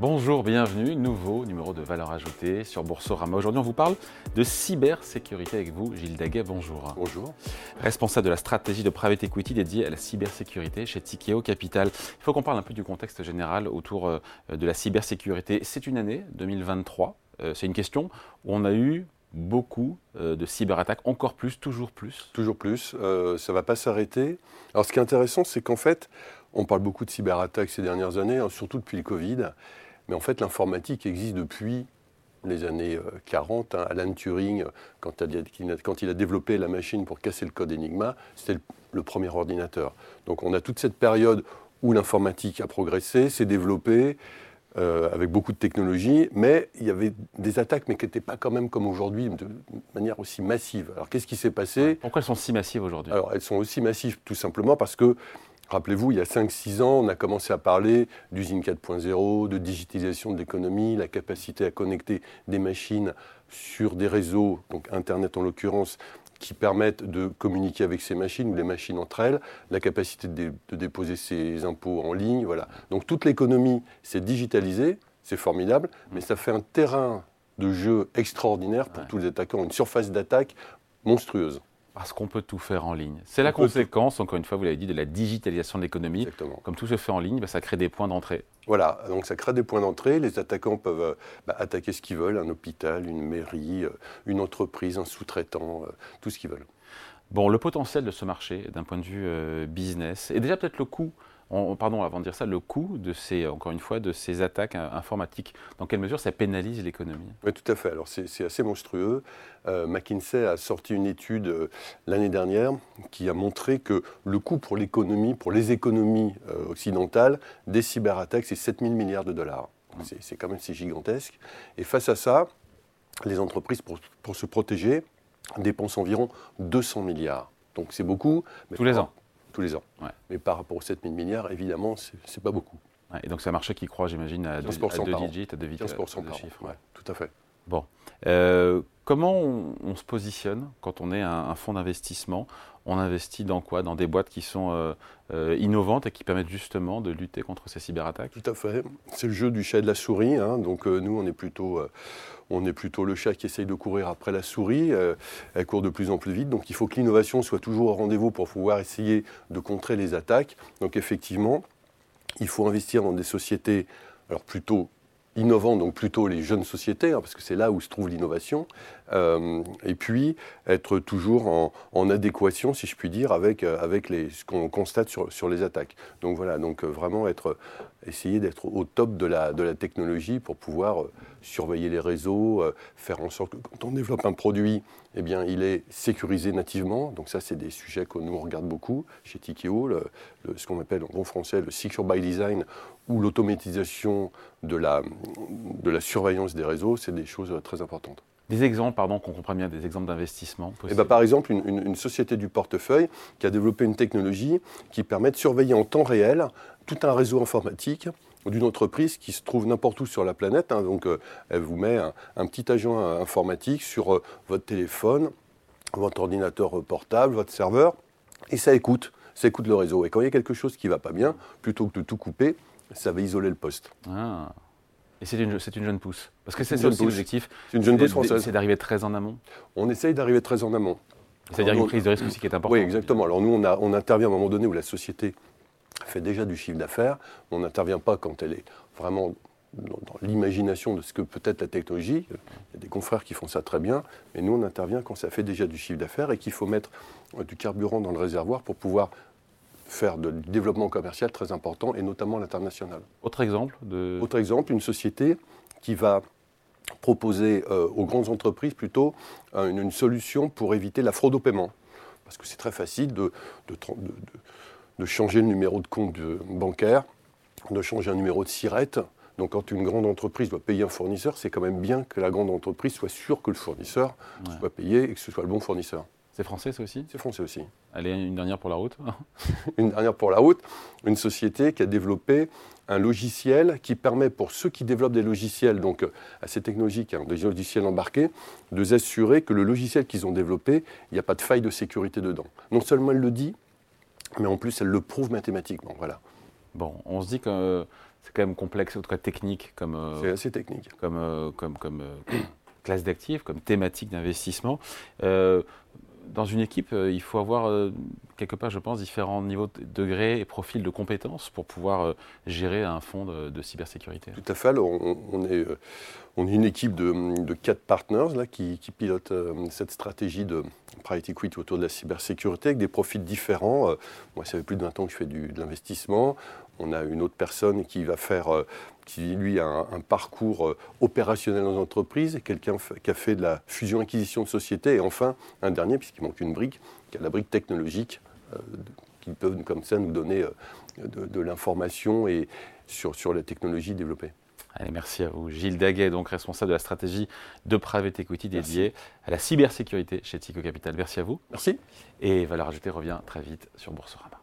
Bonjour, bienvenue, nouveau numéro de valeur ajoutée sur Boursorama. Aujourd'hui, on vous parle de cybersécurité avec vous, Gilles Daguet, bonjour. Bonjour. Responsable de la stratégie de private equity dédiée à la cybersécurité chez Tikeo Capital. Il faut qu'on parle un peu du contexte général autour euh, de la cybersécurité. C'est une année 2023, euh, c'est une question où on a eu beaucoup euh, de cyberattaques, encore plus, toujours plus. Toujours plus, ça ne va pas s'arrêter. Alors ce qui est intéressant, c'est qu'en fait, on parle beaucoup de cyberattaques ces dernières années, hein, surtout depuis le Covid. Mais en fait, l'informatique existe depuis les années 40. Euh, hein. Alan Turing, quand, il a développé la machine pour casser le code Enigma, c'était le, premier ordinateur. Donc on a toute cette période où l'informatique a progressé, s'est développée, euh, avec beaucoup de technologies, mais il y avait des attaques, mais qui n'étaient pas quand même comme aujourd'hui, de manière aussi massive. Alors qu'est-ce qui s'est passé? Pourquoi elles sont si massives aujourd'hui? Alors elles sont aussi massives tout simplement parce que Rappelez-vous, il y a 5-6 ans, on a commencé à parler d'usine 4.0, de digitalisation de l'économie, la capacité à connecter des machines sur des réseaux, donc Internet en l'occurrence, qui permettent de communiquer avec ces machines ou les machines entre elles, la capacité de, déposer ses impôts en ligne. Voilà. Donc toute l'économie s'est digitalisée, c'est formidable, mais ça fait un terrain de jeu extraordinaire pour tous les attaquants, une surface d'attaque monstrueuse. Parce qu'on peut tout faire en ligne. C'est la conséquence, encore une fois, vous l'avez dit, de la digitalisation de l'économie. Exactement. Comme tout se fait en ligne, bah, ça crée des points d'entrée. Voilà, donc ça crée des points d'entrée. Les attaquants peuvent euh, bah, attaquer ce qu'ils veulent, un hôpital, une mairie, euh, une entreprise, un sous-traitant, euh, tout ce qu'ils veulent. Bon, le potentiel de ce marché, d'un point de vue business, et déjà peut-être le coût pardon, avant de dire ça, le coût de ces, encore une fois, de ces attaques informatiques, dans quelle mesure ça pénalise l'économie? Oui, tout à fait. Alors c'est assez monstrueux. Euh, McKinsey a sorti une étude euh, l'année dernière qui a montré que le coût pour l'économie, pour les économies euh, occidentales, des cyberattaques, c'est 7000 milliards de dollars. C'est quand même gigantesque. Et face à ça, les entreprises, pour, pour se protéger, dépensent environ 200 milliards. Donc c'est beaucoup. Tous les ans tous les ans. Mais par rapport aux 7 000 milliards, évidemment, ce n'est pas beaucoup. et donc c'est un marché qui croît, j'imagine, à 2 digits, à 2 vitesses. 15% par chiffres. Ouais, tout à fait. Bon. Euh, comment on, se positionne quand on est un, fonds d'investissement? On investit dans quoi? Dans des boîtes qui sont euh, euh, innovantes et qui permettent justement de lutter contre ces cyberattaques? Tout à fait. C'est le jeu du chat et de la souris. Hein. Donc nous, on est plutôt le chat qui essaye de courir après la souris. Euh, elle court de plus en plus vite. Donc il faut que l'innovation soit toujours au rendez-vous pour pouvoir essayer de contrer les attaques. Donc effectivement, il faut investir dans des sociétés alors plutôt innovant, donc plutôt les jeunes sociétés, hein, parce que c'est là où se trouve l'innovation, euh, et puis être toujours en, adéquation, si je puis dire, avec, euh, ce qu'on constate sur, les attaques. Donc voilà, donc euh, vraiment être, essayer d'être au top de la technologie pour pouvoir surveiller les réseaux, faire en sorte que quand on développe un produit, eh bien, il est sécurisé nativement. Donc ça, c'est des sujets que nous on regarde beaucoup chez Tikeo, le, ce qu'on appelle en bon français le secure by design ou l'automatisation de la, de la surveillance des réseaux, c'est des choses très importantes. Des exemples, pardon, qu'on comprenne bien, des exemples d'investissement eh ben, Par exemple, une, une, société du portefeuille qui a développé une technologie qui permet de surveiller en temps réel tout un réseau informatique d'une entreprise qui se trouve n'importe où sur la planète. Hein. donc, euh, elle vous met un, petit agent informatique sur euh, votre téléphone, votre ordinateur portable, votre serveur, et ça écoute, ça écoute le réseau. Et quand il y a quelque chose qui ne va pas bien, plutôt que de tout couper, ça va isoler le poste. Ah. Et c'est une, une, jeune pousse Parce que c'est ça aussi l'objectif. C'est une jeune pousse française. C'est d'arriver très en amont. On essaye d'arriver très en amont. C'est-à-dire une prise de risque aussi qui est importante. Oui, exactement. Alors nous, on, a, on intervient à un moment donné où la société fait déjà du chiffre d'affaires. On n'intervient pas quand elle est vraiment dans, l'imagination de ce que peut être la technologie. Il y a des confrères qui font ça très bien, mais nous, on intervient quand ça fait déjà du chiffre d'affaires et qu'il faut mettre euh, du carburant dans le réservoir pour pouvoir faire du développement commercial très important, et notamment l'international. Autre exemple de... Autre exemple, une société qui va proposer euh, aux grandes entreprises plutôt euh, une, solution pour éviter la fraude au paiement. Parce que c'est très facile de, de, de, de, changer le numéro de compte bancaire, de changer un numéro de SIRET. Donc quand une grande entreprise doit payer un fournisseur, c'est quand même bien que la grande entreprise soit sûre que le fournisseur soit payé et que ce soit le bon fournisseur. C'est français, ça aussi? C'est français aussi. Allez, une dernière pour la route. une dernière pour la route. Une société qui a développé un logiciel qui permet pour ceux qui développent des logiciels, donc euh, assez technologiques, hein, des logiciels embarqués, de s'assurer que le logiciel qu'ils ont développé, il n'y a pas de faille de sécurité dedans. Non seulement elle le dit, mais en plus elle le prouve mathématiquement. Voilà. Bon, on se dit que c'est quand même complexe, en tout cas technique comme. c'est assez technique. Comme, comme, comme classe d'actifs, comme thématique d'investissement dans une équipe, euh, il faut avoir euh, quelque part, je pense, différents niveaux de degrés et profils de compétences pour pouvoir euh, gérer un fonds de, cybersécurité. Tout à fait. on, est, on est une équipe de, quatre partners là, qui, qui pilotent cette stratégie de private equity autour de la cybersécurité avec des profils différents. moi, ça fait plus de 20 ans que je fais du, de l'investissement. On a une autre personne qui va faire, euh, qui lui a un, parcours euh, opérationnel dans l'entreprise, quelqu'un qui a fait de la fusion-acquisition de société, et enfin un dernier, puisqu'il manque une brique, qui a la brique technologique, euh, qui peut comme ça nous donner de, l'information et sur, sur la technologie développée. Allez, merci à vous. Gilles Daguet, donc responsable de la stratégie de private equity dédiée à la cybersécurité chez Tico Capital. Merci à vous. Merci. Et Valeur Ajoutée revient très vite sur Boursorama.